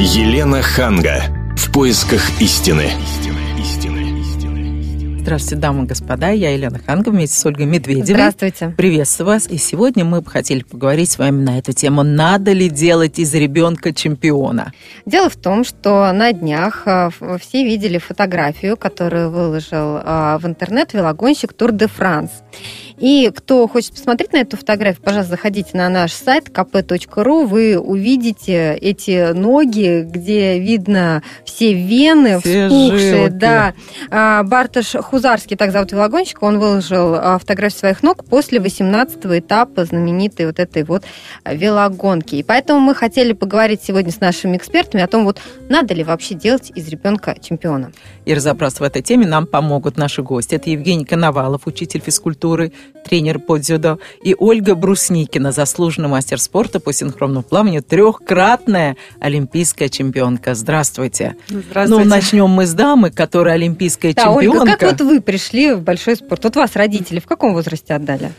Елена Ханга. В поисках истины. Здравствуйте, дамы и господа. Я Елена Ханга вместе с Ольгой Медведевой. Здравствуйте. Приветствую вас. И сегодня мы бы хотели поговорить с вами на эту тему. Надо ли делать из ребенка чемпиона? Дело в том, что на днях э, все видели фотографию, которую выложил э, в интернет велогонщик Тур де Франс. И кто хочет посмотреть на эту фотографию, пожалуйста, заходите на наш сайт kp.ru, вы увидите эти ноги, где видно все вены все вспухшие. жилки. Да. А, Бартош Хузарский, так зовут велогонщика, он выложил а, фотографию своих ног после 18-го этапа знаменитой вот этой вот велогонки. И поэтому мы хотели поговорить сегодня с нашими экспертами о том, вот надо ли вообще делать из ребенка чемпиона. И разобраться в этой теме нам помогут наши гости. Это Евгений Коновалов, учитель физкультуры, тренер по дзюдо, и Ольга Брусникина, заслуженный мастер спорта по синхронному плаванию, трехкратная олимпийская чемпионка. Здравствуйте. Здравствуйте. Ну, начнем мы с дамы, которая олимпийская Да, чемпионка. Ольга, как вот вы пришли в большой спорт? Вот вас родители в каком возрасте отдали?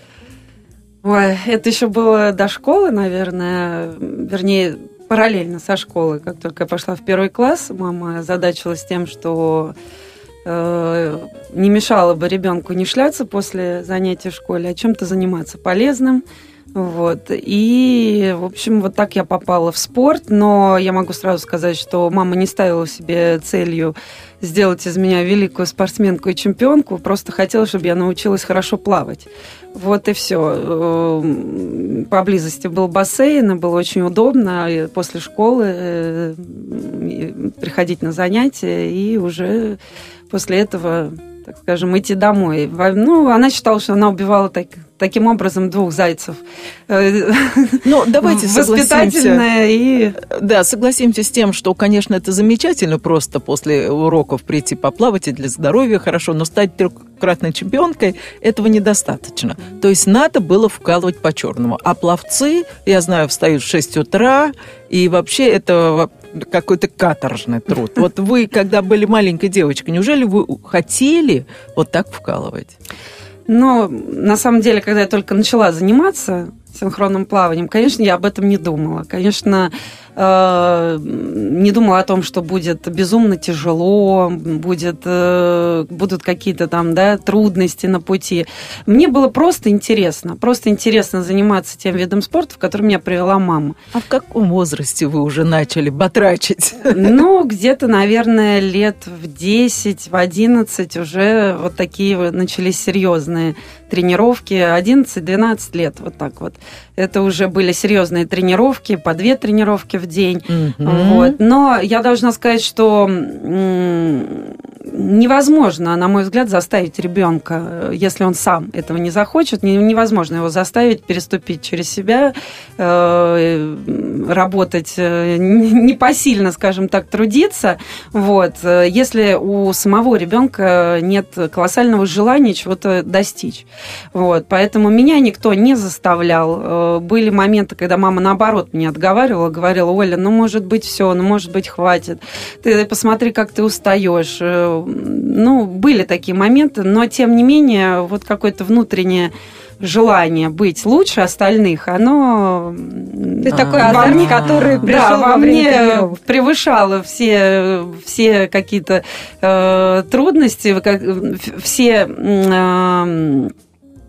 Ой, это еще было до школы, наверное, вернее, параллельно со школы. Как только я пошла в первый класс, мама задачилась тем, что э, не мешало бы ребенку не шляться после занятий в школе, а чем-то заниматься полезным. Вот. И, в общем, вот так я попала в спорт, но я могу сразу сказать, что мама не ставила себе целью сделать из меня великую спортсменку и чемпионку, просто хотела, чтобы я научилась хорошо плавать. Вот и все. Поблизости был бассейн, было очень удобно и после школы э, приходить на занятия и уже после этого так скажем, идти домой. Ну, она считала, что она убивала так, таким образом двух зайцев. Ну, давайте Воспитательная и... Да, согласимся с тем, что, конечно, это замечательно просто после уроков прийти поплавать и для здоровья хорошо, но стать трехкратной чемпионкой этого недостаточно. То есть надо было вкалывать по-черному. А пловцы, я знаю, встают в 6 утра, и вообще это какой-то каторжный труд. Вот вы, когда были маленькой девочкой, неужели вы хотели вот так вкалывать? Ну, на самом деле, когда я только начала заниматься синхронным плаванием, конечно, я об этом не думала. Конечно, не думала о том, что будет безумно тяжело, будет, э, будут какие-то там да, трудности на пути. Мне было просто интересно, просто интересно заниматься тем видом спорта, в который меня привела мама. А в каком возрасте вы уже начали батрачить? Ну, где-то, наверное, лет в 10, в 11 уже вот такие начались серьезные тренировки. 11-12 лет, вот так вот. Это уже были серьезные тренировки, по две тренировки в день. Mm-hmm. Вот. Но я должна сказать, что невозможно, на мой взгляд, заставить ребенка, если он сам этого не захочет, невозможно его заставить переступить через себя, э, работать э, непосильно, скажем так, трудиться. Вот. Если у самого ребенка нет колоссального желания чего-то достичь. Вот. Поэтому меня никто не заставлял. Э, были моменты, когда мама, наоборот, меня отговаривала, говорила, Оля, ну, может быть, все, ну, может быть, хватит. Ты посмотри, как ты устаешь ну, были такие моменты, но тем не менее, вот какое-то внутреннее желание быть лучше остальных, оно... Ты а, такой озорник, который пришел да, во мне превышало все, все какие-то э, трудности, как, все... Э,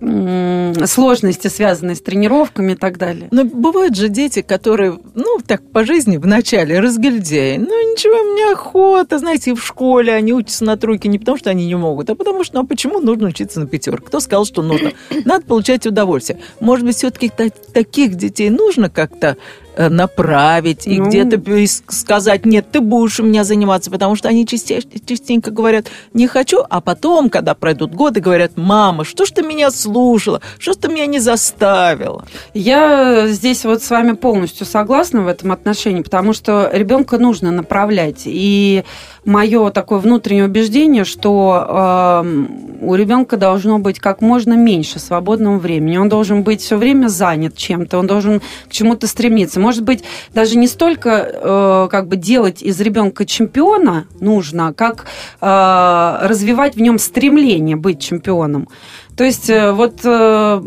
сложности, связанные с тренировками и так далее. Но бывают же дети, которые, ну, так по жизни вначале разгильдяи. Ну, ничего, мне охота, знаете, в школе они учатся на тройке не потому, что они не могут, а потому что, ну, а почему нужно учиться на пятерке? Кто сказал, что нужно? Надо получать удовольствие. Может быть, все-таки таких детей нужно как-то направить и ну... где-то сказать, нет, ты будешь у меня заниматься, потому что они частенько, частенько говорят, не хочу, а потом, когда пройдут годы, говорят, мама, что ж ты меня слушала, что ж ты меня не заставила? Я здесь вот с вами полностью согласна в этом отношении, потому что ребенка нужно направлять, и мое такое внутреннее убеждение, что э, у ребенка должно быть как можно меньше свободного времени. Он должен быть все время занят чем-то, он должен к чему-то стремиться. Может быть, даже не столько э, как бы делать из ребенка чемпиона нужно, как э, развивать в нем стремление быть чемпионом. То есть э, вот э,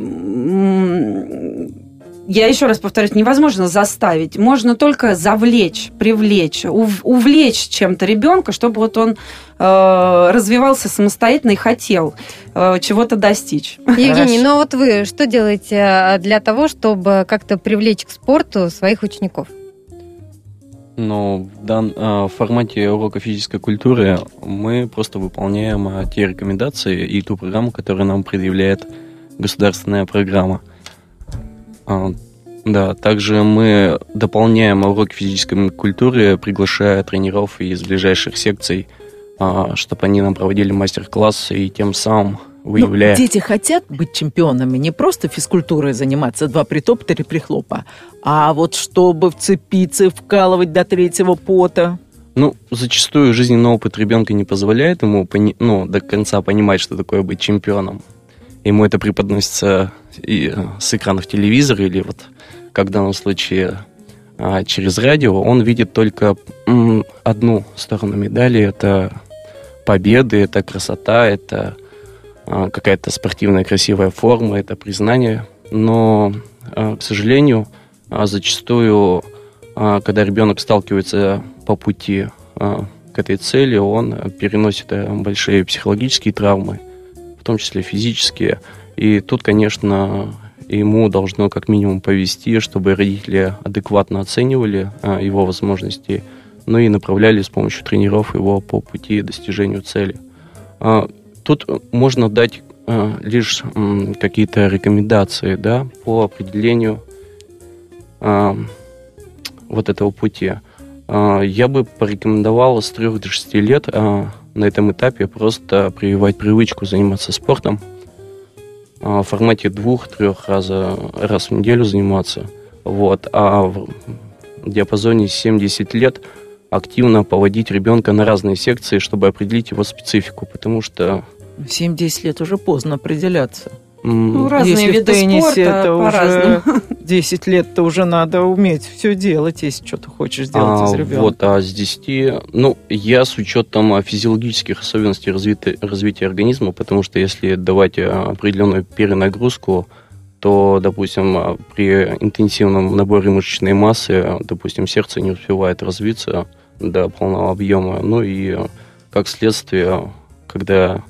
я еще раз повторюсь, невозможно заставить, можно только завлечь, привлечь, ув, увлечь чем-то ребенка, чтобы вот он э, развивался самостоятельно и хотел э, чего-то достичь. Евгений, Хорошо. ну а вот вы что делаете э, для того, чтобы как-то привлечь к спорту своих учеников? Ну, в дан, э, в формате урока физической культуры мы просто выполняем э, те рекомендации и ту программу, которую нам предъявляет государственная программа. А, да, также мы дополняем уроки физической культуры, приглашая тренеров из ближайших секций, а, чтобы они нам проводили мастер-классы и тем самым выявляя... Ну, дети хотят быть чемпионами, не просто физкультурой заниматься, два притопа, три прихлопа, а вот чтобы вцепиться, вкалывать до третьего пота. Ну, зачастую жизненный опыт ребенка не позволяет ему пони- ну, до конца понимать, что такое быть чемпионом. Ему это преподносится и э, с экранов телевизора или вот, как в данном случае, а, через радио, он видит только одну сторону медали. Это победы, это красота, это а, какая-то спортивная красивая форма, это признание. Но, а, к сожалению, зачастую, когда ребенок сталкивается по пути к этой цели, он переносит э, большие психологические травмы, в том числе физические. И тут, конечно, ему должно как минимум повести, чтобы родители адекватно оценивали а, его возможности, ну и направляли с помощью тренеров его по пути достижению цели. А, тут можно дать а, лишь какие-то рекомендации да, по определению вот этого пути. Я бы порекомендовал с 3 до 6 лет на этом этапе просто прививать привычку заниматься спортом, а, в формате двух-трех раз, раз в неделю заниматься. Вот. А в диапазоне 7-10 лет активно поводить ребенка на разные секции, чтобы определить его специфику, потому что... 7-10 лет уже поздно определяться. Ну, разные если виды в теннисе спорта это уже 10 лет-то уже надо уметь все делать, если что то хочешь сделать а, из ребенка. Вот, а с 10, ну, я с учетом физиологических особенностей развития, развития организма, потому что если давать определенную перенагрузку, то, допустим, при интенсивном наборе мышечной массы, допустим, сердце не успевает развиться до полного объема. Ну и как следствие, когда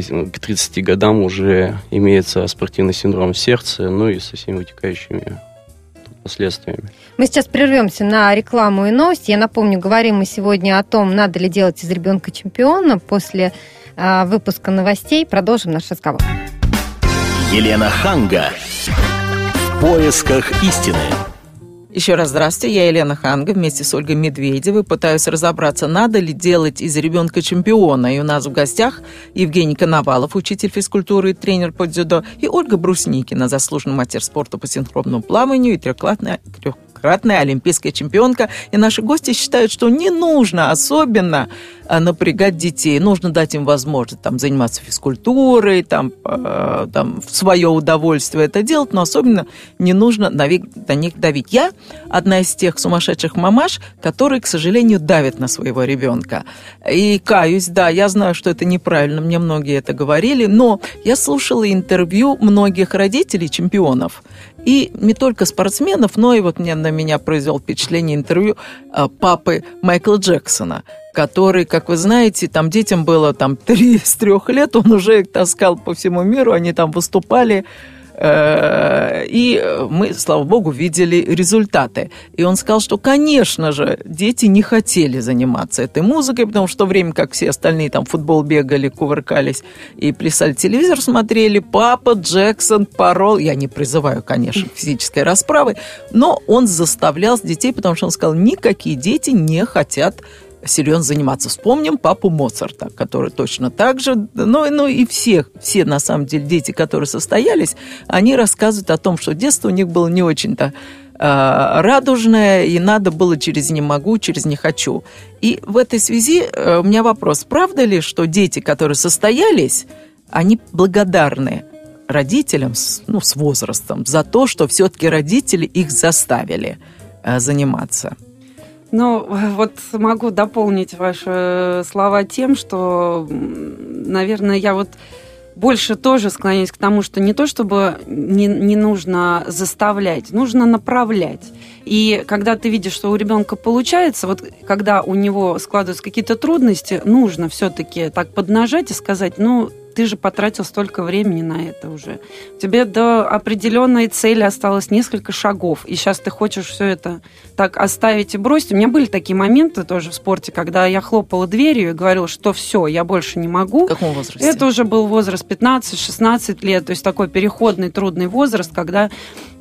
к 30 годам уже имеется спортивный синдром сердца, ну и со всеми вытекающими последствиями. Мы сейчас прервемся на рекламу и новости. Я напомню, говорим мы сегодня о том, надо ли делать из ребенка чемпиона. После э, выпуска новостей продолжим наш разговор. Елена Ханга. В поисках истины. Еще раз здравствуйте, я Елена Ханга вместе с Ольгой Медведевой пытаюсь разобраться, надо ли делать из ребенка чемпиона. И у нас в гостях Евгений Коновалов, учитель физкультуры и тренер по дзюдо, и Ольга Брусникина, заслуженный мастер спорта по синхронному плаванию и трехкратная, трех, неоднократная олимпийская чемпионка. И наши гости считают, что не нужно особенно а, напрягать детей. Нужно дать им возможность там, заниматься физкультурой, там, э, там, в свое удовольствие это делать, но особенно не нужно на, на них давить. Я одна из тех сумасшедших мамаш, которые, к сожалению, давят на своего ребенка. И каюсь, да, я знаю, что это неправильно, мне многие это говорили, но я слушала интервью многих родителей чемпионов. И не только спортсменов, но и вот мне на меня произвел впечатление интервью а, папы Майкла Джексона, который, как вы знаете, там детям было там три с трех лет, он уже их таскал по всему миру, они там выступали. Э, и мы, слава богу, видели результаты. И он сказал, что, конечно же, дети не хотели заниматься этой музыкой, потому что в то время как все остальные там футбол бегали, кувыркались и плясали, телевизор смотрели, папа Джексон порол, я не призываю, конечно, физической расправы, но он заставлял детей, потому что он сказал, никакие дети не хотят серьезно заниматься. Вспомним папу Моцарта, который точно так же, ну, ну и все, все на самом деле дети, которые состоялись, они рассказывают о том, что детство у них было не очень-то а, радужное, и надо было через «не могу», через «не хочу». И в этой связи э, у меня вопрос, правда ли, что дети, которые состоялись, они благодарны родителям ну, с возрастом за то, что все-таки родители их заставили э, заниматься? Ну, вот могу дополнить ваши слова тем, что, наверное, я вот больше тоже склоняюсь к тому, что не то чтобы не, не нужно заставлять, нужно направлять. И когда ты видишь, что у ребенка получается, вот когда у него складываются какие-то трудности, нужно все-таки так поднажать и сказать, ну, ты же потратил столько времени на это уже. Тебе до определенной цели осталось несколько шагов, и сейчас ты хочешь все это так оставить и бросить. У меня были такие моменты тоже в спорте, когда я хлопала дверью и говорила, что все, я больше не могу. В каком возрасте? Это уже был возраст 15-16 лет, то есть такой переходный трудный возраст, когда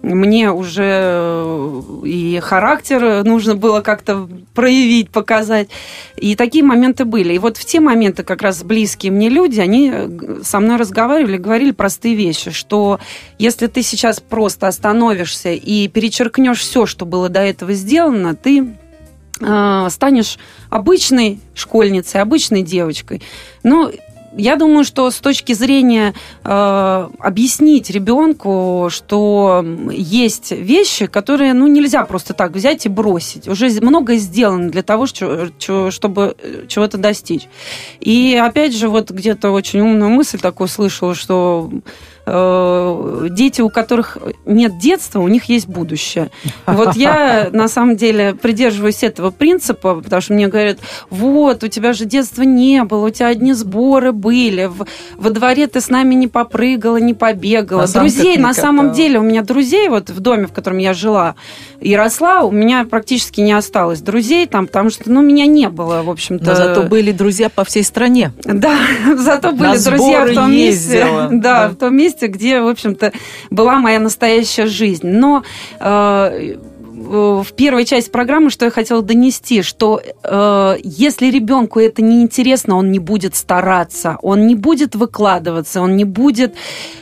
мне уже э, и характер нужно было как-то проявить, показать. И такие моменты были. И вот в те моменты как раз близкие мне люди, они э, со мной разговаривали, говорили простые вещи, что если ты сейчас просто остановишься и перечеркнешь все, что было до этого сделано, ты э, станешь обычной школьницей, обычной девочкой. Но я думаю, что с точки зрения э, объяснить ребенку, что есть вещи, которые ну, нельзя просто так взять и бросить. Уже многое сделано для того, чтобы э, чего-то достичь. И опять же, вот где-то очень умную мысль такую слышала, что дети, у которых нет детства, у них есть будущее. Вот я на самом деле придерживаюсь этого принципа, потому что мне говорят, вот, у тебя же детства не было, у тебя одни сборы были, в, во дворе ты с нами не попрыгала, не побегала. На друзей, на самом деле, у меня друзей вот в доме, в котором я жила и росла, у меня практически не осталось друзей там, потому что, ну, меня не было, в общем-то. Но зато были друзья по всей стране. Да, зато были друзья в том месте. Да, в том месте, месте, где, в общем-то, была моя настоящая жизнь. Но э, в первой части программы, что я хотела донести, что э, если ребенку это не интересно, он не будет стараться, он не будет выкладываться, он не будет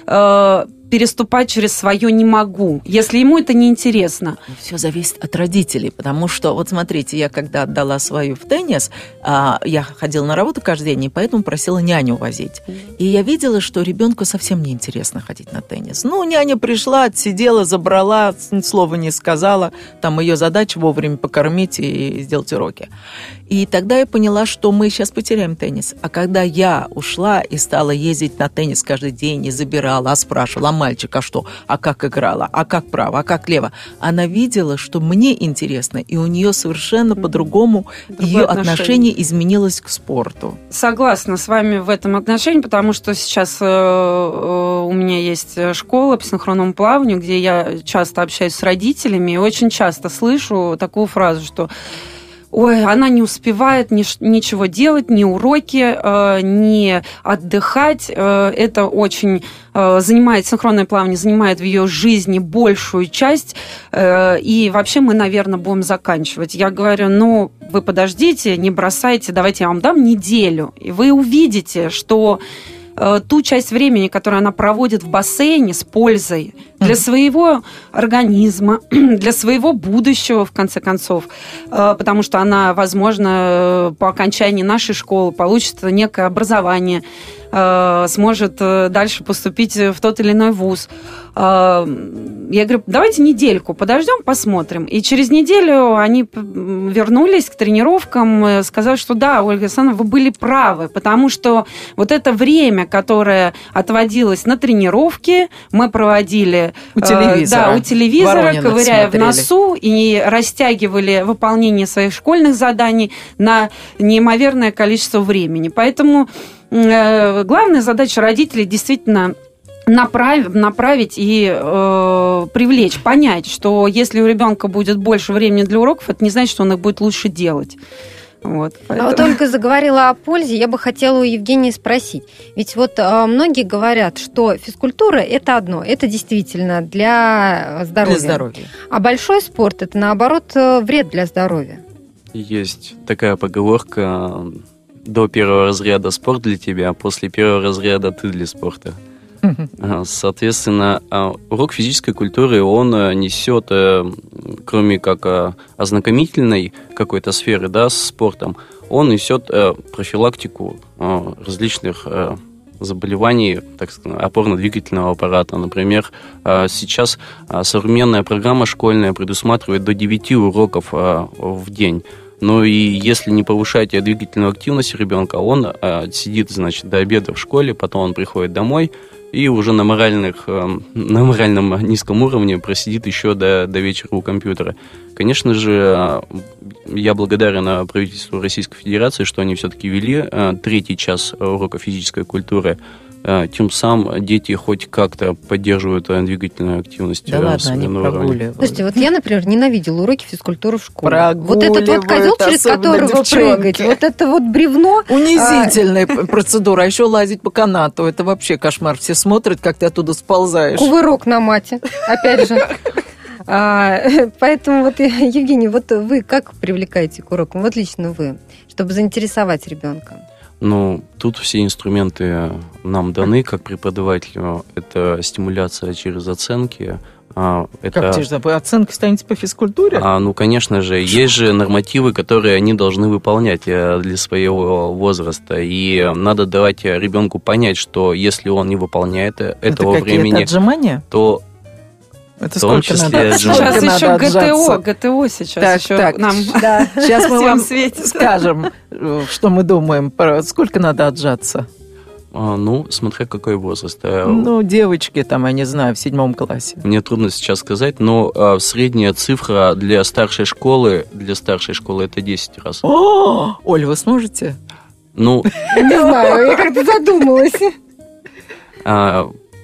э, переступать через свое не могу, если ему это не интересно. Все зависит от родителей, потому что, вот смотрите, я когда отдала свою в теннис, а, я ходила на работу каждый день, и поэтому просила няню возить. И я видела, что ребенку совсем не интересно ходить на теннис. Ну, няня пришла, отсидела, забрала, слова не сказала. Там ее задача вовремя покормить и сделать уроки. И тогда я поняла, что мы сейчас потеряем теннис. А когда я ушла и стала ездить на теннис каждый день и забирала, а спрашивала, а мальчик, а что, а как играла, а как право, а как лево, она видела, что мне интересно, и у нее совершенно по-другому ее отношение. отношение изменилось к спорту. Согласна с вами в этом отношении, потому что сейчас э, э, у меня есть школа по синхронному плаванию, где я часто общаюсь с родителями и очень часто слышу такую фразу, что ой, она не успевает ни, ничего делать, ни уроки, э, ни отдыхать. Э, это очень э, занимает, синхронное плавание занимает в ее жизни большую часть. Э, и вообще мы, наверное, будем заканчивать. Я говорю, ну, вы подождите, не бросайте, давайте я вам дам неделю. И вы увидите, что Э, ту часть времени, которую она проводит в бассейне с пользой для своего организма, для своего будущего, в конце концов, э, потому что она, возможно, по окончании нашей школы получит некое образование, Э, сможет э, дальше поступить в тот или иной вуз. Я говорю, давайте недельку подождем, посмотрим. И через неделю они вернулись к тренировкам, сказали, что да, Ольга Александровна, вы были правы, потому что вот это время, которое отводилось на тренировки, мы проводили у телевизора, да, у телевизора Воронина ковыряя смотрели. в носу и растягивали выполнение своих школьных заданий на неимоверное количество времени. Поэтому Э, главная задача родителей действительно направить, направить и э, привлечь, понять, что если у ребенка будет больше времени для уроков, это не значит, что он их будет лучше делать. Вот, поэтому... А вот только заговорила о пользе, я бы хотела у Евгении спросить. Ведь вот э, многие говорят, что физкультура это одно, это действительно для здоровья. Для здоровья. А большой спорт это наоборот э, вред для здоровья. Есть такая поговорка до первого разряда спорт для тебя, а после первого разряда ты для спорта. Соответственно, а, урок физической культуры, он э, несет, э, кроме как э, ознакомительной какой-то сферы да, с спортом, он несет профилактику различных заболеваний, так сказать, опорно-двигательного аппарата. Например, сейчас современная программа школьная предусматривает до 9 уроков в день Ну и если не повышать двигательную активность ребенка, он э, сидит, значит, до обеда в школе, потом он приходит домой, и уже на, моральных, эм, на моральном низком уровне просидит еще до, до вечера у компьютера. Конечно же, э, я благодарен правительству Российской Федерации, что они все-таки ввели э, третий час урока физической культуры – тем самым дети хоть как-то поддерживают двигательную активность. Да э, ладно, они прогуливают. Слушайте, вот я, например, ненавидела уроки физкультуры в школе. Вот этот вот козел, через которого девчонки. прыгать, вот это вот бревно. Унизительная а... процедура. А еще лазить по канату. Это вообще кошмар. Все смотрят, как ты оттуда сползаешь. Кувырок на мате, опять же. А, поэтому вот, Евгений, вот вы как привлекаете к урокам? Вот лично вы, чтобы заинтересовать ребенка. Ну, тут все инструменты нам даны, как преподавателю. Это стимуляция через оценки. А, это... Как вы оценки станете по физкультуре? А, ну, конечно же. Есть же нормативы, которые они должны выполнять э, для своего возраста. И надо давать ребенку понять, что если он не выполняет э, этого это времени, отжимания? то это в том числе надо? Сейчас еще ГТО, ГТО сейчас так, еще так, нам да. Сейчас мы вам светит. скажем, э, что мы думаем, сколько надо отжаться. А, ну, смотря какой возраст. Э, ну, девочки там, я не знаю, в седьмом классе. Мне трудно сейчас сказать, но а, средняя цифра для старшей школы, для старшей школы это 10 раз. О, Оль, вы сможете? Ну... Не знаю, я как-то задумалась.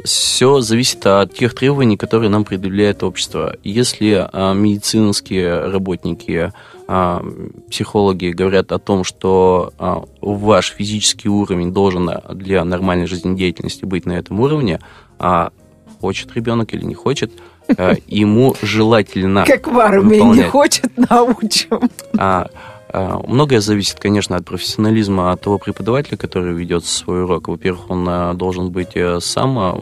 Все зависит от тех требований, которые нам предъявляет общество. Если а, медицинские работники, а, психологи говорят о том, что а, ваш физический уровень должен для нормальной жизнедеятельности быть на этом уровне, а хочет ребенок или не хочет, ему желательно Как в армии не хочет, научим. А, многое зависит, конечно, от профессионализма от того преподавателя, который ведет свой урок. Во-первых, он а, должен быть э, сам, а,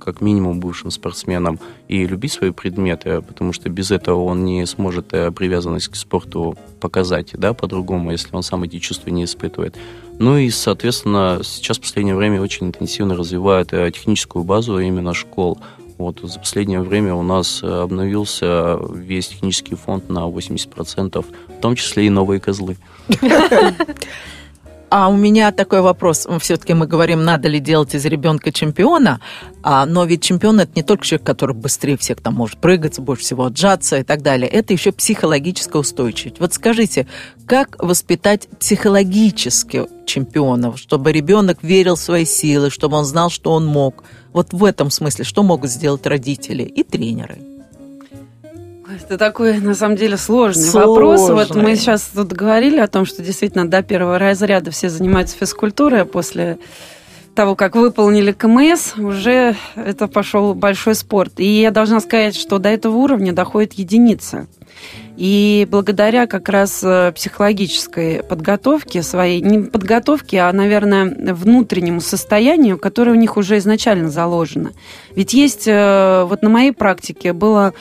как минимум, бывшим спортсменом и любить свои предметы, потому что без этого он не сможет э, привязанность к спорту показать, да, по-другому, если он сам эти чувства не испытывает. Ну и, соответственно, сейчас в последнее время очень интенсивно развивают э, техническую базу именно школ. Вот за последнее время у нас э, обновился весь технический фонд на 80%, в том числе и новые козлы. А у меня такой вопрос. Все-таки мы говорим, надо ли делать из ребенка чемпиона, а, но ведь чемпион это не только человек, который быстрее всех там может прыгать, больше всего отжаться и так далее. Это еще психологическая устойчивость. Вот скажите, как воспитать психологически чемпионов, чтобы ребенок верил в свои силы, чтобы он знал, что он мог? Вот в этом смысле, что могут сделать родители и тренеры? Это такой, на самом деле, сложный, сложный вопрос. Вот мы сейчас тут говорили о том, что действительно до первого разряда все занимаются физкультурой, а после того, как выполнили КМС, уже это пошел большой спорт. И я должна сказать, что до этого уровня доходит единица. И благодаря как раз э, психологической подготовке своей, не подготовке, а, наверное, внутреннему состоянию, которое у них уже изначально заложено. Ведь есть, э, вот на моей практике было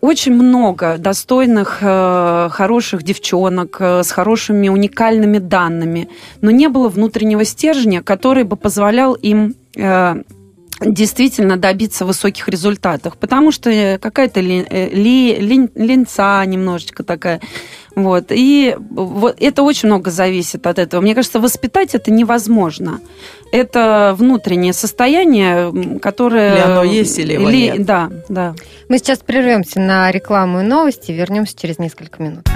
очень много достойных, э, хороших девчонок э, с хорошими уникальными данными, но не было внутреннего стержня, который бы позволял им действительно добиться высоких результатов, потому что какая-то ли, ли, ли, линца немножечко такая. Вот. И вот это очень много зависит от этого. Мне кажется, воспитать это невозможно. Это внутреннее состояние, которое... Или оно есть, или его или... нет. Да, да. Мы сейчас прервемся на рекламу и новости, вернемся через несколько минут.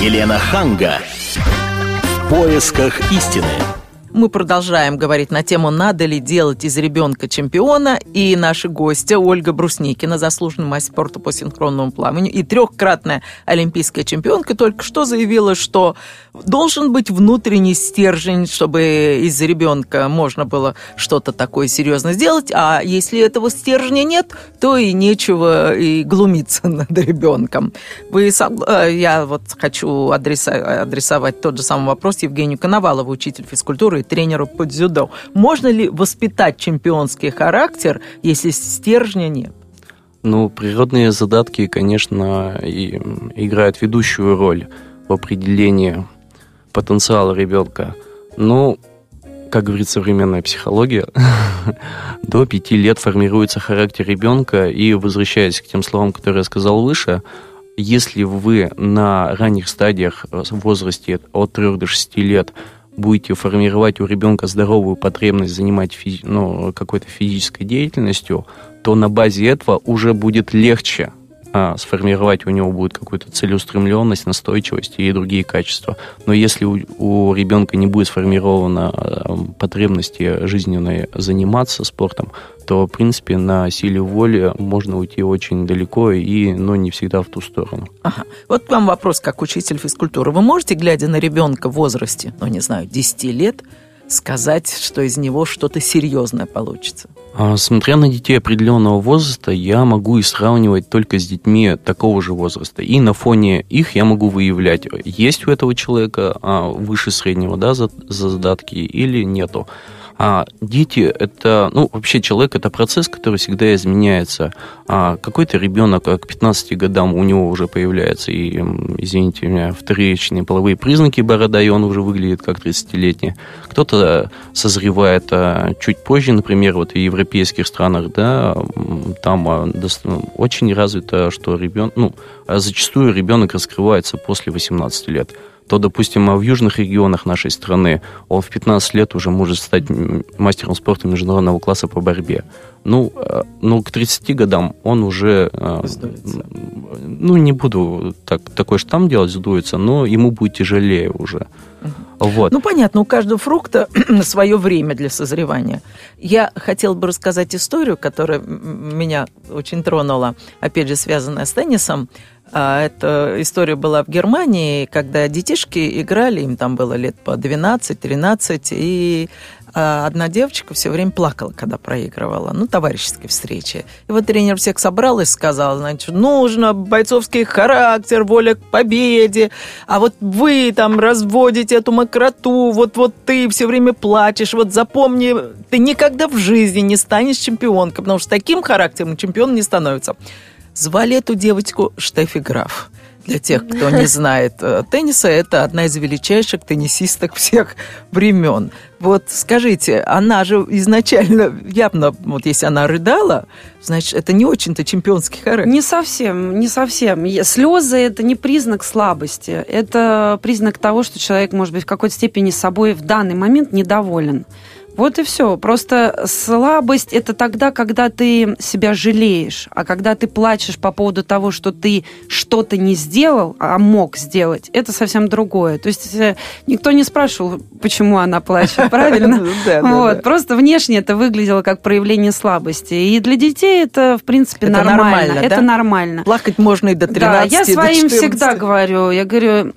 Елена Ханга. В поисках истины. Мы продолжаем говорить на тему, надо ли делать из ребенка чемпиона. И наши гости Ольга Брусникина, заслуженный мастер спорта по синхронному плаванию и трехкратная олимпийская чемпионка, только что заявила, что должен быть внутренний стержень, чтобы из ребенка можно было что-то такое серьезно сделать. А если этого стержня нет, то и нечего и глумиться над ребенком. Вы, э, я вот хочу адресовать тот же самый вопрос Евгению Коновалову, учитель физкультуры тренеру по дзюдо. Можно ли воспитать чемпионский характер, если стержня нет? Ну, природные задатки, конечно, и играют ведущую роль в определении потенциала ребенка. Но, как говорит современная психология, до пяти лет формируется характер ребенка, и, возвращаясь к тем словам, которые я сказал выше, если вы на ранних стадиях в возрасте от 3 до 6 лет будете формировать у ребенка здоровую потребность занимать физи- ну, какой-то физической деятельностью, то на базе этого уже будет легче а, сформировать у него будет какую-то целеустремленность, настойчивость и другие качества. Но если у, у ребенка не будет сформирована а, потребности жизненной заниматься спортом, то, в принципе, на силе воли можно уйти очень далеко и, но не всегда в ту сторону. Ага. Вот вам вопрос, как учитель физкультуры. Вы можете, глядя на ребенка в возрасте, ну, не знаю, 10 лет, сказать, что из него что-то серьезное получится? А, смотря на детей определенного возраста, я могу и сравнивать только с детьми такого же возраста. И на фоне их я могу выявлять, есть у этого человека а, выше среднего да, задатки или нету. А дети это, ну, вообще человек это процесс, который всегда изменяется. А какой-то ребенок к 15 годам у него уже появляется и, извините меня, вторичные половые признаки борода, и он уже выглядит как 30-летний. Кто-то созревает а, чуть позже, например, вот в европейских странах, да, там а, очень развито, что ребенок, ну, зачастую ребенок раскрывается после 18 лет то, допустим, в южных регионах нашей страны он в 15 лет уже может стать мастером спорта международного класса по борьбе. Ну, э, ну к 30 годам он уже... Э, сдуется. Ну, не буду так, такой штамм делать, сдуется, но ему будет тяжелее уже. Вот. Ну, понятно, у каждого фрукта свое время для созревания. Я хотела бы рассказать историю, которая меня очень тронула, опять же, связанная с теннисом. А, эта история была в Германии, когда детишки играли, им там было лет по 12-13, и а, одна девочка все время плакала, когда проигрывала, ну, товарищеские встречи. И вот тренер всех собрал и сказал, значит, нужно бойцовский характер, воля к победе, а вот вы там разводите эту мокроту, вот, вот ты все время плачешь, вот запомни, ты никогда в жизни не станешь чемпионкой, потому что таким характером чемпион не становится. Звали эту девочку Штефи Граф. Для тех, кто не знает э, тенниса, это одна из величайших теннисисток всех времен. Вот скажите, она же изначально явно, вот если она рыдала, значит, это не очень-то чемпионский характер. Не совсем, не совсем. Слезы – это не признак слабости. Это признак того, что человек, может быть, в какой-то степени собой в данный момент недоволен. Вот и все. Просто слабость это тогда, когда ты себя жалеешь, а когда ты плачешь по поводу того, что ты что-то не сделал, а мог сделать, это совсем другое. То есть э, никто не спрашивал, почему она плачет, правильно? Вот. Просто внешне это выглядело как проявление слабости. И для детей это, в принципе, нормально. Это нормально. Плакать можно и до 13 Да, я своим всегда говорю, я говорю,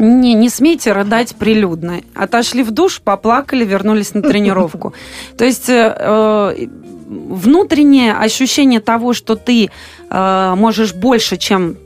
не, не смейте рыдать прилюдно. Отошли в душ, поплакали, вернулись на тренировку. То есть э, э, внутреннее ощущение того, что ты э, можешь больше, чем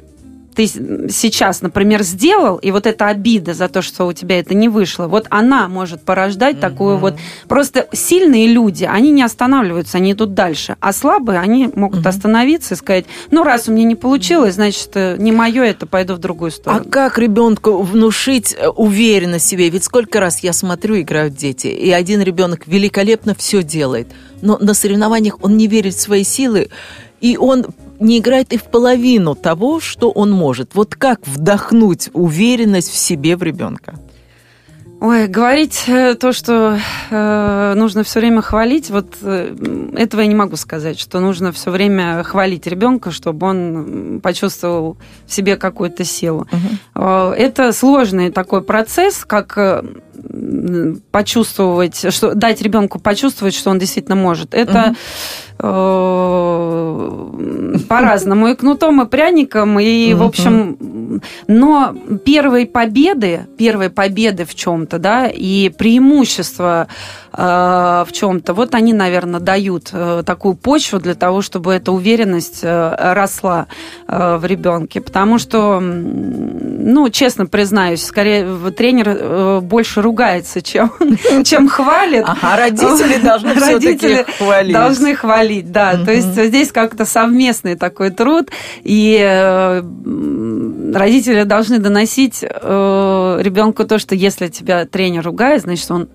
ты сейчас, например, сделал, и вот эта обида за то, что у тебя это не вышло, вот она может порождать mm-hmm. такую вот... Просто сильные люди, они не останавливаются, они идут дальше. А слабые, они могут mm-hmm. остановиться и сказать, ну, раз у меня не получилось, значит, э, не мое это, пойду в другую сторону. А как ребенку внушить э, уверенность в себе? Ведь сколько раз я смотрю, играют дети, и один ребенок великолепно все делает, но на соревнованиях он не верит в свои силы, и он не играет и в половину того, что он может. Вот как вдохнуть уверенность в себе в ребенка? Ой, говорить э, то, что э, нужно все время хвалить, вот э, этого я не могу сказать, что нужно все время хвалить ребенка, чтобы он почувствовал в себе какую-то силу. Угу. Э, это сложный такой процесс, как э, почувствовать, что дать ребенку почувствовать, что он действительно может. Это угу по-разному, и кнутом, и пряником, и, в общем, но первые победы, первые победы в чем-то, да, и преимущества э, в чем-то, вот они, наверное, дают э, такую почву для того, чтобы эта уверенность э, росла в ребенке, потому что, ну, честно признаюсь, скорее тренер больше ругается, чем, чем хвалит. А родители должны все-таки хвалить. Должны хвалить, да. То есть здесь как-то совместный такой труд, и родители должны доносить э, ребенку то, что если тебя тренер ругает, значит, он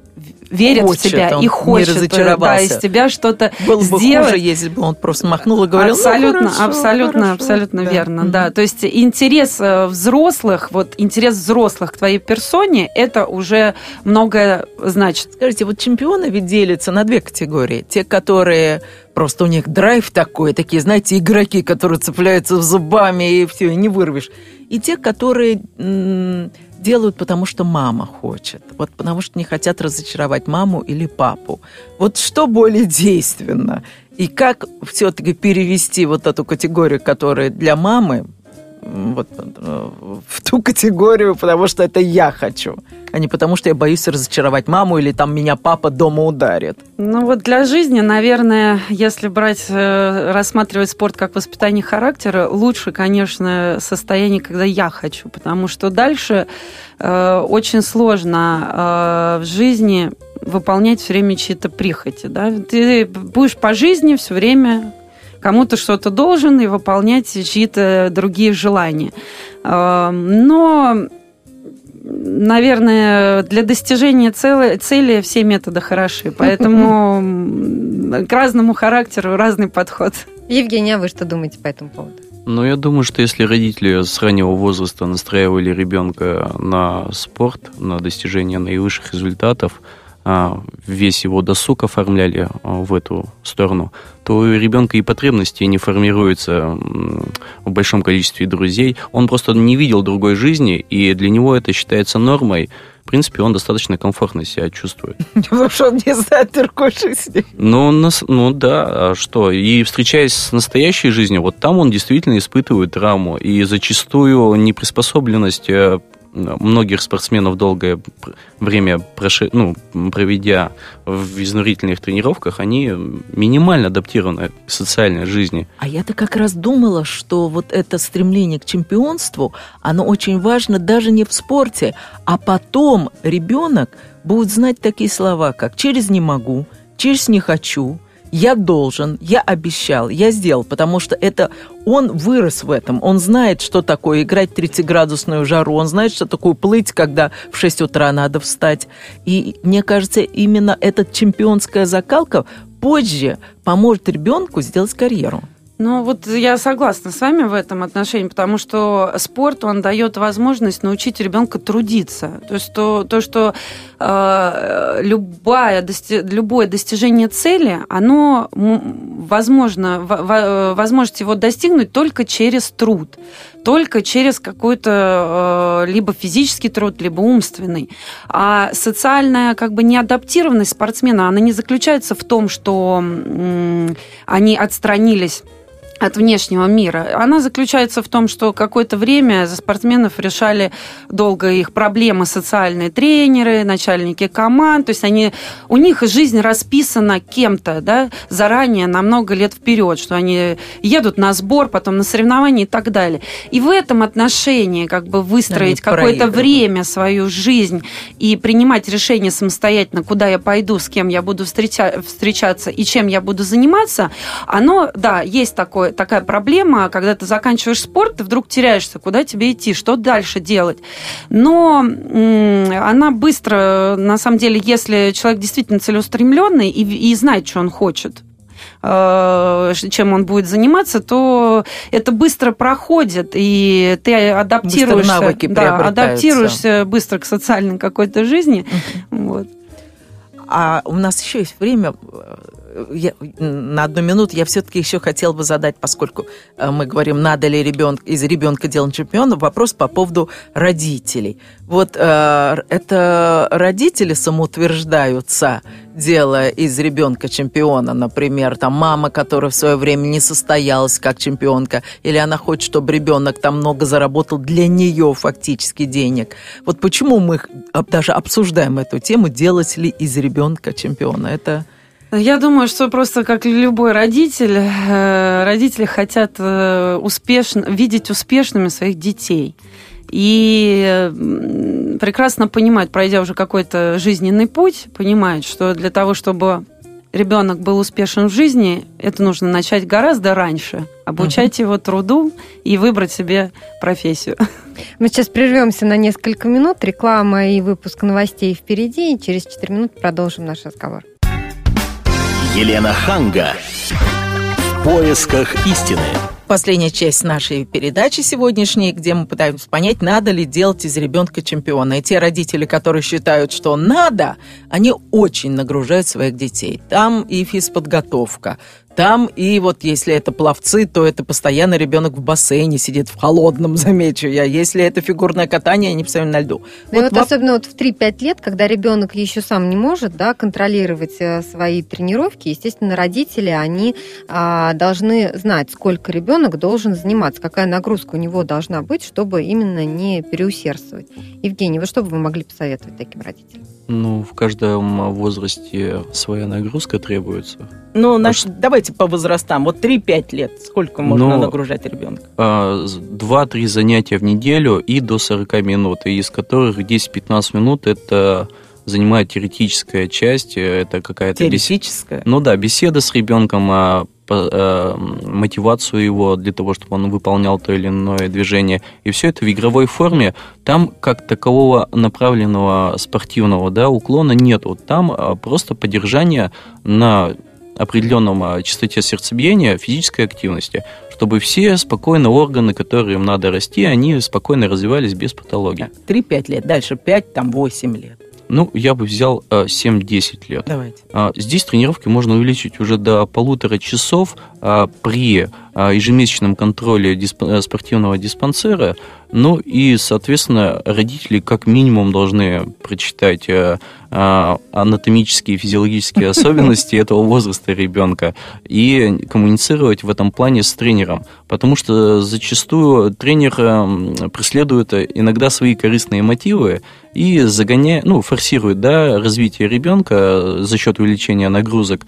верит хочет, в тебя и хочет, да, из тебя что-то Было бы сделать. хуже, если бы он просто махнул и говорил, «Ну, абсолютно, хорошо, абсолютно, хорошо». абсолютно Да. верно, Мгм. да. То есть интерес э, взрослых, вот интерес взрослых к твоей персоне, это уже многое значит. Скажите, вот чемпионы ведь делятся на две категории. Те, которые просто у них драйв такой, такие, знаете, игроки, которые цепляются зубами и все, и не вырвешь. И те, которые м, делают, потому что мама хочет. Вот потому что не хотят разочаровать маму или папу. Вот что более действенно? И как все-таки перевести вот эту категорию, которая для мамы, вот, в ту категорию, потому что это я хочу, а не потому что я боюсь разочаровать маму или там меня папа дома ударит. Ну вот для жизни, наверное, если брать, э, рассматривать спорт как воспитание характера, лучше, конечно, состояние, когда я хочу, потому что дальше э, очень сложно э, в жизни выполнять все время чьи-то прихоти. Да? Ты будешь по жизни все время кому-то что-то должен и выполнять чьи-то другие желания. Э, Но наверное, для достижения цели, цели все методы хороши, поэтому к разному характеру разный подход. Евгения, а вы что думаете по этому поводу? Ну, я думаю, что если родители с раннего возраста настраивали ребенка на спорт, на достижение наивысших результатов, а, весь его досуг оформляли а, в эту сторону, то у ребенка и потребности не формируются в большом количестве друзей. Он просто не видел другой жизни, и для него это считается нормой. В принципе, он достаточно комфортно себя чувствует. Потому что он не знает другой жизни. Ну, ну да, а что? И встречаясь с настоящей жизнью, вот там он действительно испытывает травму. И зачастую неприспособленность э, многих спортсменов долгое время проши- ну, проведя в изнурительных тренировках, они минимально адаптированы к социальной жизни. А я-то как раз думала, что вот это стремление к чемпионству, оно очень важно даже не в спорте, а потом ребенок будет знать такие слова, как «через не могу», «через не хочу», я должен, я обещал, я сделал, потому что это он вырос в этом, он знает, что такое играть 30-градусную жару, он знает, что такое плыть, когда в 6 утра надо встать. И мне кажется, именно эта чемпионская закалка позже поможет ребенку сделать карьеру. Ну, вот я согласна с вами в этом отношении, потому что спорт, он дает возможность научить ребенка трудиться. То есть то, то что э, любая, дости- любое достижение цели, оно возможно, во- во- возможность его достигнуть только через труд, только через какой-то э, либо физический труд, либо умственный. А социальная как бы неадаптированность спортсмена, она не заключается в том, что м, они отстранились от внешнего мира. Она заключается в том, что какое-то время за спортсменов решали долго их проблемы социальные тренеры, начальники команд. То есть они, у них жизнь расписана кем-то да, заранее на много лет вперед, что они едут на сбор, потом на соревнования и так далее. И в этом отношении как бы выстроить какое-то время, свою жизнь и принимать решение самостоятельно, куда я пойду, с кем я буду встреча- встречаться и чем я буду заниматься, оно, да, есть такое, такая проблема, когда ты заканчиваешь спорт, ты вдруг теряешься, куда тебе идти, что дальше делать. Но она быстро, на самом деле, если человек действительно целеустремленный и, и знает, что он хочет, э, чем он будет заниматься, то это быстро проходит, и ты адаптируешься, навыки да, адаптируешься быстро к социальной какой-то жизни. Вот. А у нас еще есть время. Я, на одну минуту я все-таки еще хотела бы задать, поскольку э, мы говорим, надо ли ребенка, из ребенка делать чемпиона, вопрос по поводу родителей. Вот э, это родители самоутверждаются, делая из ребенка чемпиона, например, там мама, которая в свое время не состоялась как чемпионка, или она хочет, чтобы ребенок там много заработал для нее фактически денег. Вот почему мы об- даже обсуждаем эту тему, делать ли из ребенка чемпиона? Это Я думаю, что просто как любой родитель, э, родители хотят э, успешно, видеть успешными своих детей. И прекрасно понимают, пройдя уже какой-то жизненный путь, понимают, что для того, чтобы ребенок был успешен в жизни, это нужно начать гораздо раньше. Обучать угу. его труду и выбрать себе профессию. Мы сейчас прервемся на несколько минут. Реклама и выпуск новостей впереди. И через 4 минуты продолжим наш разговор. Елена Ханга. В поисках истины. Последняя часть нашей передачи сегодняшней, где мы пытаемся понять, надо ли делать из ребенка чемпиона. И те родители, которые считают, что надо, они очень нагружают своих детей. Там и физподготовка, там и вот если это пловцы, то это постоянно ребенок в бассейне сидит в холодном, замечу я. Если это фигурное катание, они постоянно на льду. Ну вот, вот во... особенно вот в 3-5 лет, когда ребенок еще сам не может да, контролировать э, свои тренировки, естественно, родители, они а, должны знать, сколько ребенок должен заниматься, какая нагрузка у него должна быть, чтобы именно не переусердствовать. Евгений, вы что бы вы могли посоветовать таким родителям? Ну, в каждом возрасте своя нагрузка требуется. Ну, наш, а давайте по возрастам. Вот 3-5 лет. Сколько можно ну, нагружать ребенка? 2-3 занятия в неделю и до 40 минут, из которых 10-15 минут это занимает теоретическая часть, это какая-то... Теоретическая? Бес... Ну да, беседа с ребенком, а Э, мотивацию его для того, чтобы он выполнял то или иное движение. И все это в игровой форме. Там как такового направленного спортивного да, уклона нет. Вот там а, просто поддержание на определенном а, частоте сердцебиения физической активности, чтобы все спокойно органы, которые им надо расти, они спокойно развивались без патологии. 3-5 лет, дальше 5, там 8 лет. Ну, я бы взял 7-10 э, лет. Давайте. А, здесь тренировки можно увеличить уже до полутора часов а, при ежемесячном контроле э, спортивного диспансера. Ну и, соответственно, родители как минимум должны прочитать э, анатомические и физиологические особенности этого возраста ребенка и коммуницировать в этом плане с тренером. Потому что зачастую тренер преследует иногда свои корыстные мотивы и загоняет, ну, форсирует да, развитие ребенка за счет увеличения нагрузок,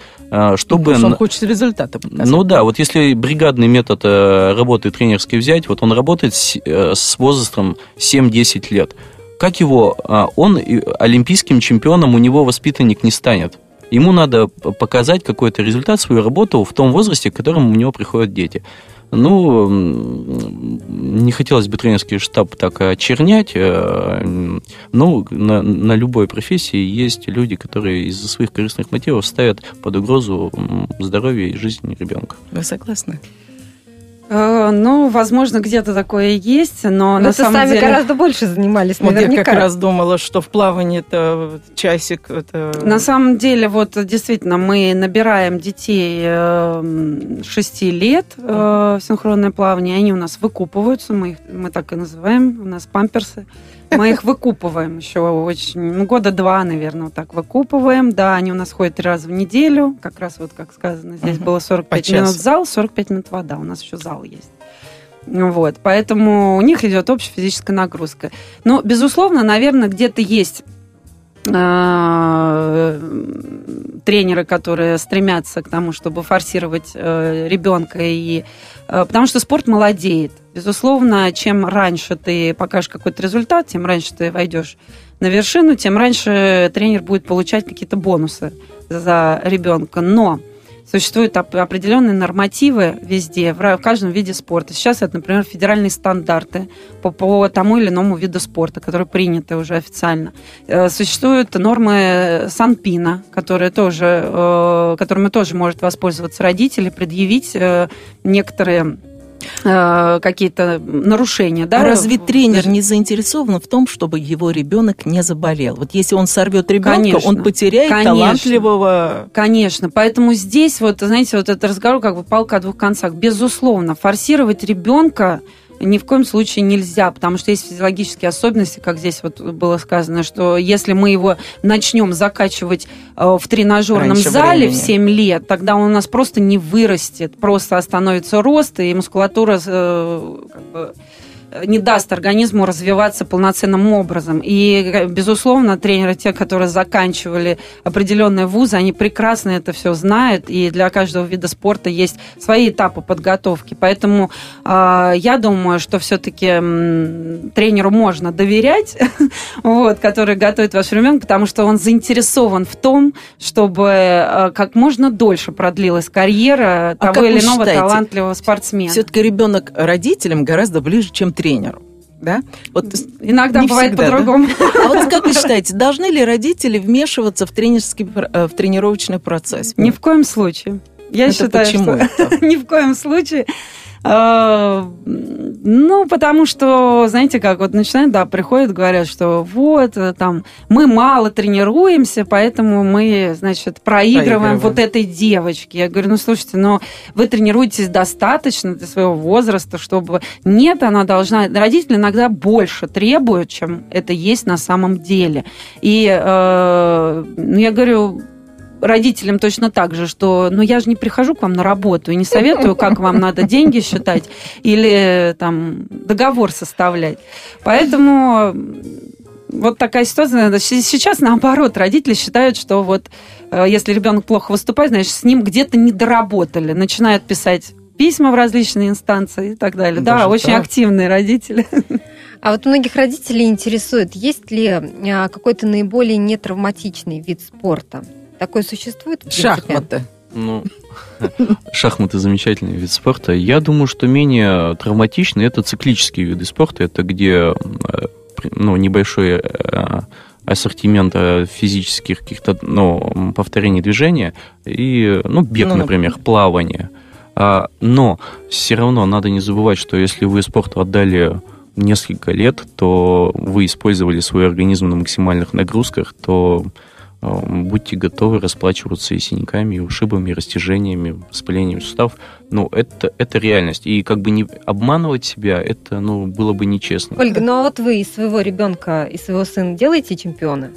чтобы... Ну, он хочет результата показать. Ну да, вот если бригадный метод э, работы тренерский взять, вот он работает с, э, возрастом 7-10 лет. Как его, а, он олимпийским чемпионом, у него воспитанник не станет. Ему надо показать какой-то результат, свою работу в том возрасте, к которому у него приходят дети. Ну, не хотелось бы тренерский штаб так очернять. Э, ну, на, на любой профессии есть люди, которые из-за своих корыстных мотивов ставят под угрозу здоровье и жизнь ребенка. Вы согласны? Э, ну, возможно, где-то такое есть, но, но на самом сами деле... гораздо больше занимались, наверняка. Вот я как раз думала, что в плавании это часик. Это... На самом деле, вот действительно, мы набираем детей 6 э, лет э, в синхронное плавание, они у нас выкупываются, мы, их, мы так и называем, у нас памперсы. Мы их выкупываем еще очень, ну, года два, наверное, вот так выкупываем. Да, они у нас ходят три раза в неделю. Как раз вот, как сказано, здесь угу. было 45 минут зал, 45 минут вода. У нас еще зал есть. Вот, поэтому у них идет общая физическая нагрузка. Но, безусловно, наверное, где-то есть тренеры, которые стремятся к тому, чтобы форсировать э, ребенка и э, потому что спорт молодеет. Безусловно, чем раньше ты покажешь какой-то результат, тем раньше ты войдешь на вершину, тем раньше тренер будет получать какие-то бонусы за ребенка. Но Существуют определенные нормативы везде, в каждом виде спорта. Сейчас это, например, федеральные стандарты по, по тому или иному виду спорта, которые приняты уже официально. Э, существуют нормы Санпина, которые тоже, э, которыми тоже может воспользоваться родители, предъявить э, некоторые Э, какие-то нарушения. Да? Разве тренер не заинтересован в том, чтобы его ребенок не заболел? Вот если он сорвет ребенка, конечно, он потеряет конечно, талантливого. Конечно. Поэтому здесь, вот, знаете, вот этот разговор как бы палка о двух концах. Безусловно, форсировать ребенка ни в коем случае нельзя, потому что есть физиологические особенности, как здесь вот было сказано, что если мы его начнем закачивать э, в тренажерном Раньше зале времени. в 7 лет, тогда он у нас просто не вырастет, просто остановится рост, и мускулатура э, как бы, не даст организму развиваться полноценным образом. И, безусловно, тренеры, те, которые заканчивали определенные вузы, они прекрасно это все знают, и для каждого вида спорта есть свои этапы подготовки. Поэтому э, я думаю, что все-таки тренеру можно доверять, вот, который готовит ваш ребенка, потому что он заинтересован в том, чтобы э, как можно дольше продлилась карьера а того или иного считаете, талантливого спортсмена. Все-таки ребенок родителям гораздо ближе, чем тренеру. Да? Вот Иногда бывает по-другому. Да? А вот как вы считаете, должны ли родители вмешиваться в тренерский, э, в тренировочный процесс? Ни в коем случае. Я это считаю, почему что это? ни в коем случае. А, ну, потому что, знаете, как вот начинают, да, приходят, говорят, что вот, э, там, мы мало тренируемся, поэтому мы, значит, проигрываем, проигрываем. вот этой девочке. Я говорю, ну, слушайте, но вы тренируетесь достаточно для своего возраста, чтобы... Нет, она должна... Родители иногда больше требуют, чем это есть на самом деле. И э, ну, я говорю, родителям точно так же, что ну я же не прихожу к вам на работу и не советую, как вам надо деньги считать или там договор составлять. Поэтому вот такая ситуация. Сейчас наоборот, родители считают, что вот э, если ребенок плохо выступает, значит, с ним где-то не доработали. Начинают писать письма в различные инстанции и так далее. Даже да, очень так? активные родители. А вот многих родителей интересует, есть ли а, какой-то наиболее нетравматичный вид спорта? Такое существует? Шахматы. Ну, шахматы замечательный вид спорта. Я думаю, что менее травматичный это циклические виды спорта. Это где э, ну, небольшой э, ассортимент э, физических каких-то ну, повторений движения и ну, бег, ну, например, плавание. А, но все равно надо не забывать, что если вы спорту отдали несколько лет, то вы использовали свой организм на максимальных нагрузках, то будьте готовы расплачиваться и синяками, и ушибами, и растяжениями, воспалением суставов. Ну, это, это реальность. И как бы не обманывать себя, это ну, было бы нечестно. Ольга, ну а вот вы из своего ребенка, из своего сына делаете чемпиона?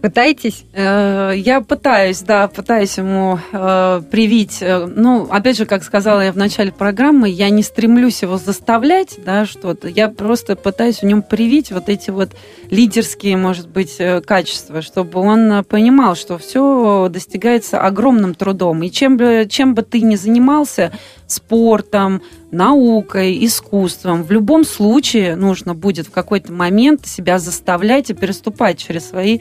Пытаетесь? Э, я пытаюсь, да, пытаюсь ему э, привить. Э, ну, опять же, как сказала я в начале программы, я не стремлюсь его заставлять, да, что-то. Я просто пытаюсь в нем привить вот эти вот лидерские, может быть, качества, чтобы он понимал, что все достигается огромным трудом. И чем бы, чем бы ты ни занимался, спортом, наукой, искусством, в любом случае нужно будет в какой-то момент себя заставлять и переступать через свои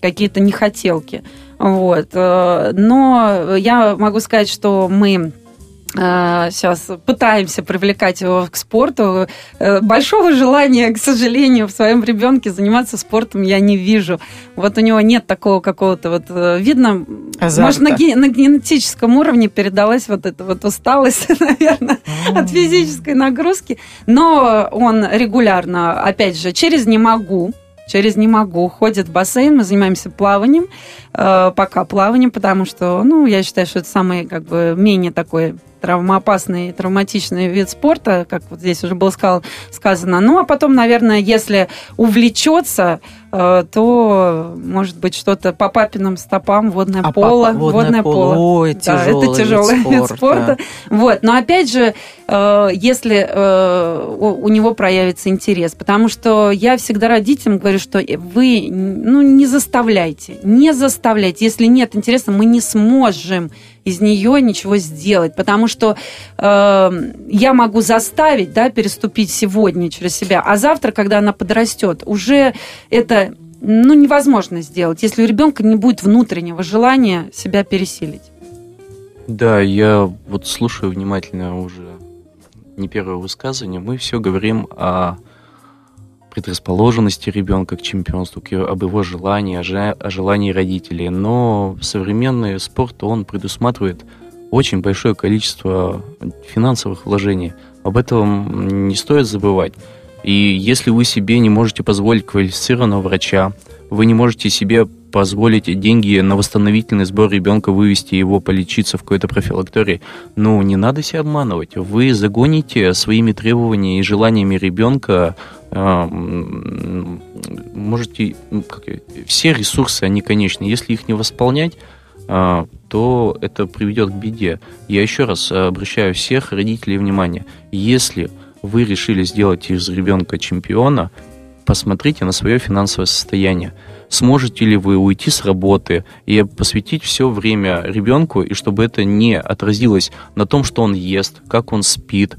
какие-то нехотелки. Вот. Э, но я могу сказать, что мы сейчас э, пытаемся привлекать его к спорту. Э, большого желания, к сожалению, в своем ребенке заниматься спортом я не вижу. Вот у него нет такого какого-то вот видно, Азарта. может на, ге- на генетическом уровне передалась вот эта вот усталость, наверное, от физической нагрузки. Но он регулярно, опять же, через не могу через не могу, ходит в бассейн, мы занимаемся плаванием, э, пока плаванием, потому что, ну, я считаю, что это самый, как бы, менее такой травмоопасный, травматичный вид спорта, как вот здесь уже было сказано. Ну, а потом, наверное, если увлечется, то, может быть, что-то по папиным стопам, водное а поло. Папа, водное, водное поло. поло. Ой, да, это тяжелый вид спорта. Вид спорта. Вот. Но опять же, э, если э, у него проявится интерес, потому что я всегда родителям говорю, что вы ну, не заставляйте, не заставляйте. Если нет интереса, мы не сможем из нее ничего сделать, потому что э, я могу заставить, да, переступить сегодня через себя, а завтра, когда она подрастет, уже это ну, невозможно сделать, если у ребенка не будет внутреннего желания себя пересилить. Да, я вот слушаю внимательно уже не первое высказывание. Мы все говорим о предрасположенности ребенка к чемпионству, об его желании, о желании родителей. Но современный спорт, он предусматривает очень большое количество финансовых вложений. Об этом не стоит забывать. И если вы себе не можете позволить квалифицированного врача, вы не можете себе позволить деньги на восстановительный сбор ребенка вывести его полечиться в какой-то профилактории. Ну, не надо себя обманывать. Вы загоните своими требованиями и желаниями ребенка можете... Как, все ресурсы, они конечны. Если их не восполнять, э, то это приведет к беде. Я еще раз обращаю всех родителей внимание. Если вы решили сделать из ребенка чемпиона, посмотрите на свое финансовое состояние. Сможете ли вы уйти с работы и посвятить все время ребенку, и чтобы это не отразилось на том, что он ест, как он спит, а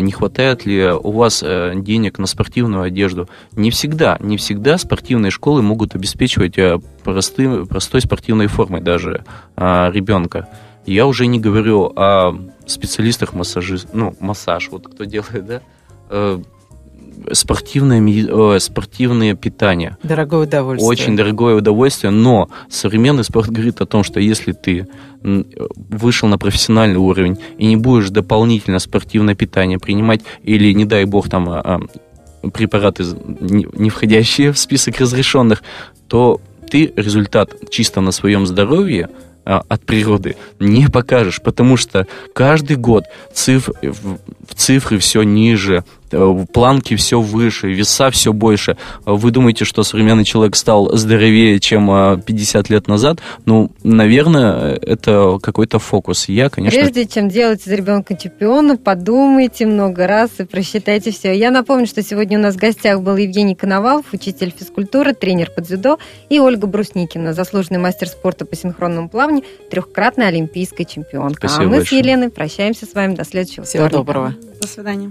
не хватает ли у вас э, денег на спортивную одежду. Не всегда, не всегда спортивные школы могут обеспечивать э, простым, простой спортивной формой даже а, ребенка. Я уже не говорю о специалистах массажист, ну, массаж, вот кто делает, да, э, спортивное, э, спортивное питание. Дорогое удовольствие. Очень дорогое удовольствие, но современный спорт говорит о том, что если ты вышел на профессиональный уровень и не будешь дополнительно спортивное питание принимать или, не дай бог, там а, а, препараты, не входящие в список разрешенных, то ты результат чисто на своем здоровье – а, от природы не покажешь, потому что каждый год цифр, в цифры все ниже, планки все выше, веса все больше. Вы думаете, что современный человек стал здоровее, чем 50 а, лет назад? Ну, наверное, это какой-то фокус. Я, конечно... Прежде чем делать из ребенка чемпиона, подумайте много раз и просчитайте все. Я напомню, что сегодня у нас в гостях был Евгений Коновалов, учитель физкультуры, тренер по дзюдо, и Ольга Брусникина, заслуженный мастер спорта по синхронному плаванию, трехкратная олимпийская чемпионка. Спасибо а мы большое. с Еленой прощаемся с вами до следующего Всего вторника. доброго. До свидания.